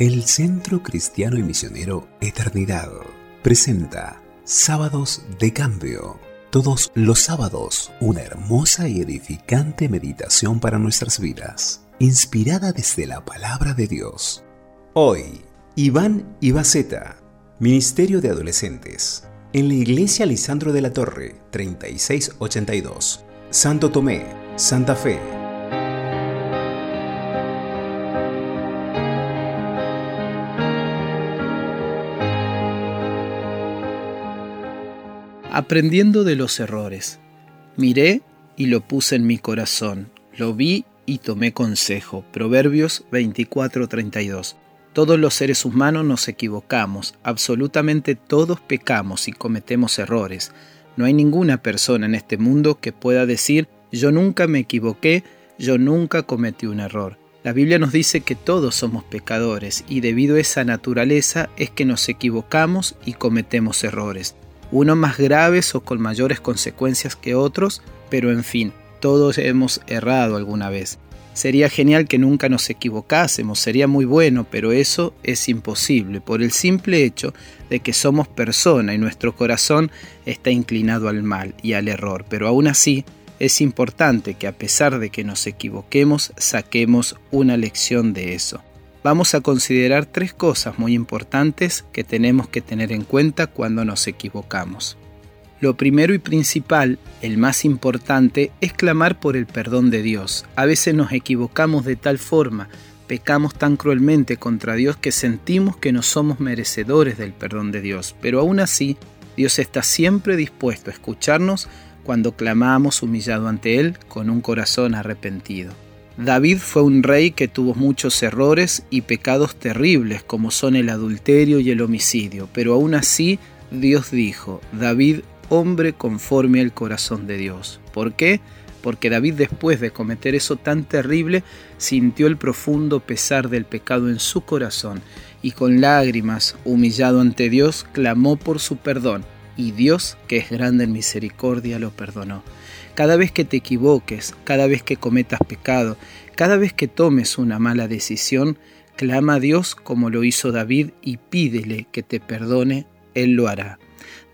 El Centro Cristiano y Misionero Eternidad presenta Sábados de Cambio. Todos los sábados, una hermosa y edificante meditación para nuestras vidas, inspirada desde la palabra de Dios. Hoy, Iván Ibaceta, Ministerio de Adolescentes, en la Iglesia Lisandro de la Torre, 3682, Santo Tomé, Santa Fe. Aprendiendo de los errores. Miré y lo puse en mi corazón, lo vi y tomé consejo. Proverbios 24:32. Todos los seres humanos nos equivocamos, absolutamente todos pecamos y cometemos errores. No hay ninguna persona en este mundo que pueda decir yo nunca me equivoqué, yo nunca cometí un error. La Biblia nos dice que todos somos pecadores y debido a esa naturaleza es que nos equivocamos y cometemos errores unos más graves o con mayores consecuencias que otros, pero en fin, todos hemos errado alguna vez. Sería genial que nunca nos equivocásemos, sería muy bueno, pero eso es imposible por el simple hecho de que somos persona y nuestro corazón está inclinado al mal y al error. Pero aún así, es importante que a pesar de que nos equivoquemos, saquemos una lección de eso vamos a considerar tres cosas muy importantes que tenemos que tener en cuenta cuando nos equivocamos. Lo primero y principal, el más importante, es clamar por el perdón de Dios. A veces nos equivocamos de tal forma, pecamos tan cruelmente contra Dios que sentimos que no somos merecedores del perdón de Dios, pero aún así Dios está siempre dispuesto a escucharnos cuando clamamos humillado ante Él con un corazón arrepentido. David fue un rey que tuvo muchos errores y pecados terribles como son el adulterio y el homicidio, pero aún así Dios dijo, David, hombre conforme al corazón de Dios. ¿Por qué? Porque David después de cometer eso tan terrible sintió el profundo pesar del pecado en su corazón y con lágrimas, humillado ante Dios, clamó por su perdón y Dios, que es grande en misericordia, lo perdonó. Cada vez que te equivoques, cada vez que cometas pecado, cada vez que tomes una mala decisión, clama a Dios como lo hizo David y pídele que te perdone, Él lo hará.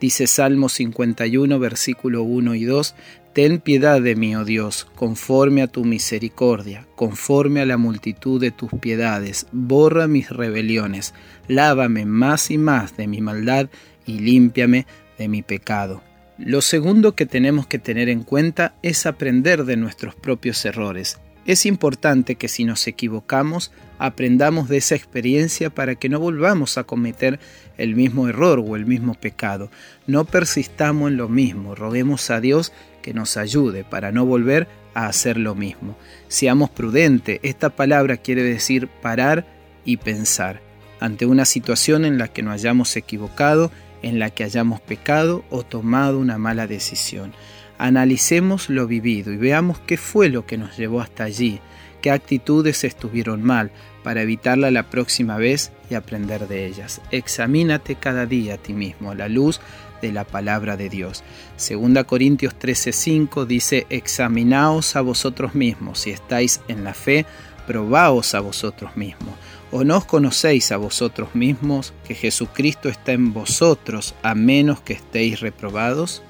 Dice Salmo 51, versículo 1 y 2, Ten piedad de mí, oh Dios, conforme a tu misericordia, conforme a la multitud de tus piedades, borra mis rebeliones, lávame más y más de mi maldad y límpiame de mi pecado. Lo segundo que tenemos que tener en cuenta es aprender de nuestros propios errores. Es importante que si nos equivocamos, aprendamos de esa experiencia para que no volvamos a cometer el mismo error o el mismo pecado. No persistamos en lo mismo, roguemos a Dios que nos ayude para no volver a hacer lo mismo. Seamos prudentes, esta palabra quiere decir parar y pensar. Ante una situación en la que nos hayamos equivocado, en la que hayamos pecado o tomado una mala decisión. Analicemos lo vivido y veamos qué fue lo que nos llevó hasta allí, qué actitudes estuvieron mal, para evitarla la próxima vez y aprender de ellas. Examínate cada día a ti mismo a la luz de la palabra de Dios. Segunda Corintios 13:5 dice, examinaos a vosotros mismos, si estáis en la fe, probaos a vosotros mismos ¿O no os conocéis a vosotros mismos que Jesucristo está en vosotros a menos que estéis reprobados?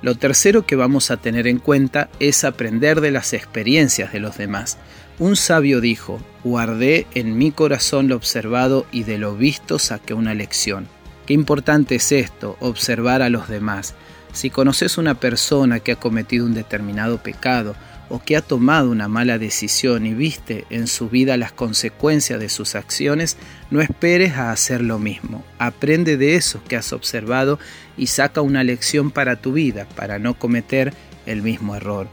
Lo tercero que vamos a tener en cuenta es aprender de las experiencias de los demás. Un sabio dijo, guardé en mi corazón lo observado y de lo visto saqué una lección. Qué importante es esto, observar a los demás. Si conoces una persona que ha cometido un determinado pecado, o que ha tomado una mala decisión y viste en su vida las consecuencias de sus acciones, no esperes a hacer lo mismo. Aprende de eso que has observado y saca una lección para tu vida, para no cometer el mismo error.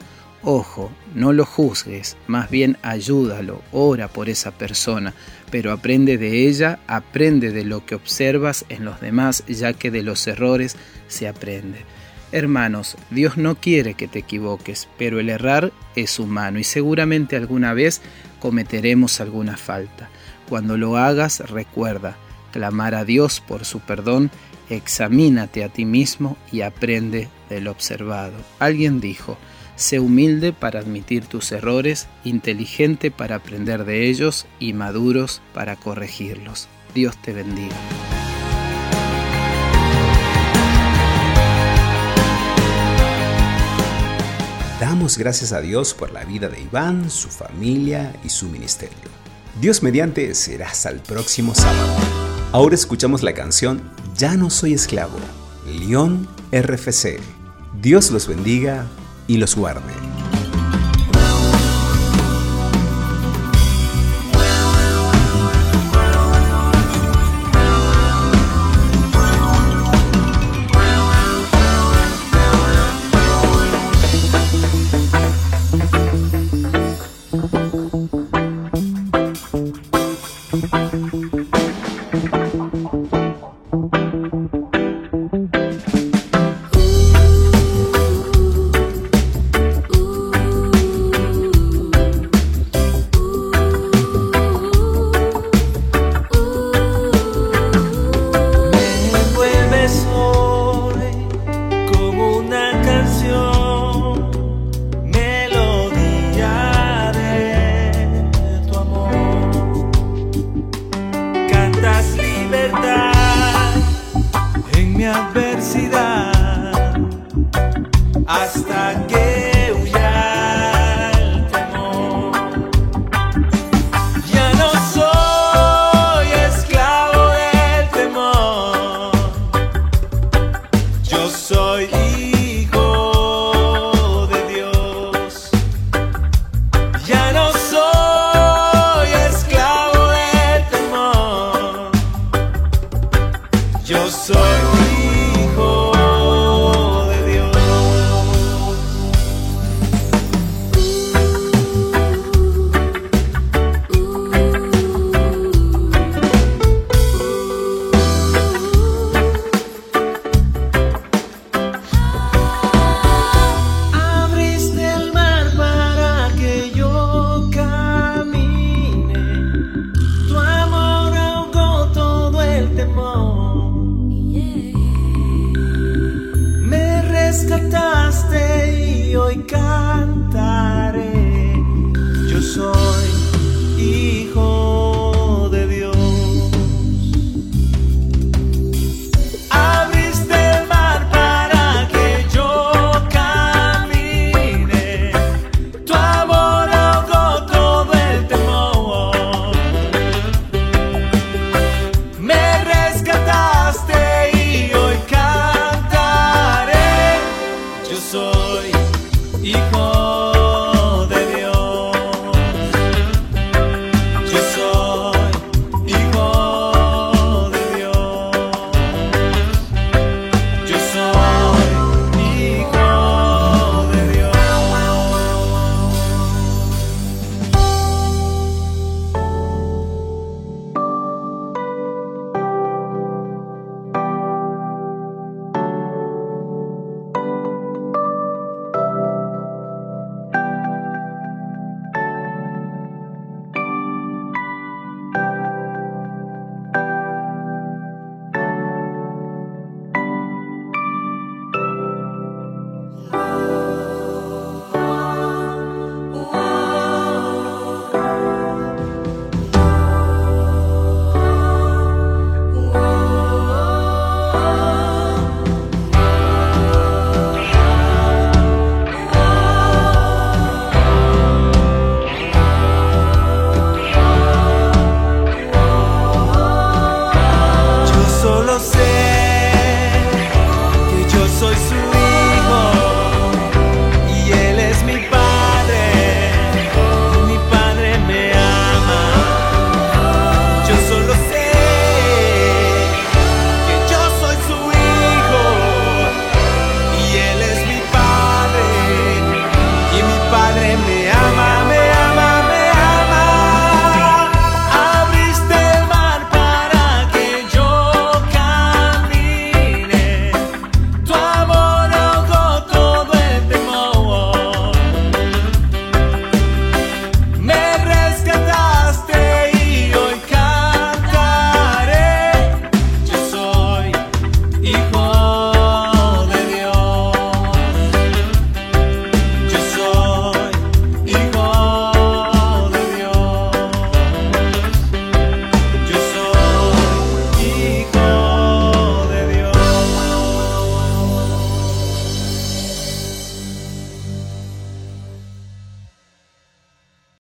Ojo, no lo juzgues, más bien ayúdalo, ora por esa persona, pero aprende de ella, aprende de lo que observas en los demás, ya que de los errores se aprende. Hermanos, Dios no quiere que te equivoques, pero el errar es humano y seguramente alguna vez cometeremos alguna falta. Cuando lo hagas, recuerda, clamar a Dios por su perdón, examínate a ti mismo y aprende del observado. Alguien dijo, Sé humilde para admitir tus errores, inteligente para aprender de ellos y maduros para corregirlos. Dios te bendiga. Gracias a Dios por la vida de Iván, su familia y su ministerio. Dios mediante será hasta el próximo sábado. Ahora escuchamos la canción Ya no soy esclavo, León RFC. Dios los bendiga y los guarde. Hasta rescataste y hoy canta.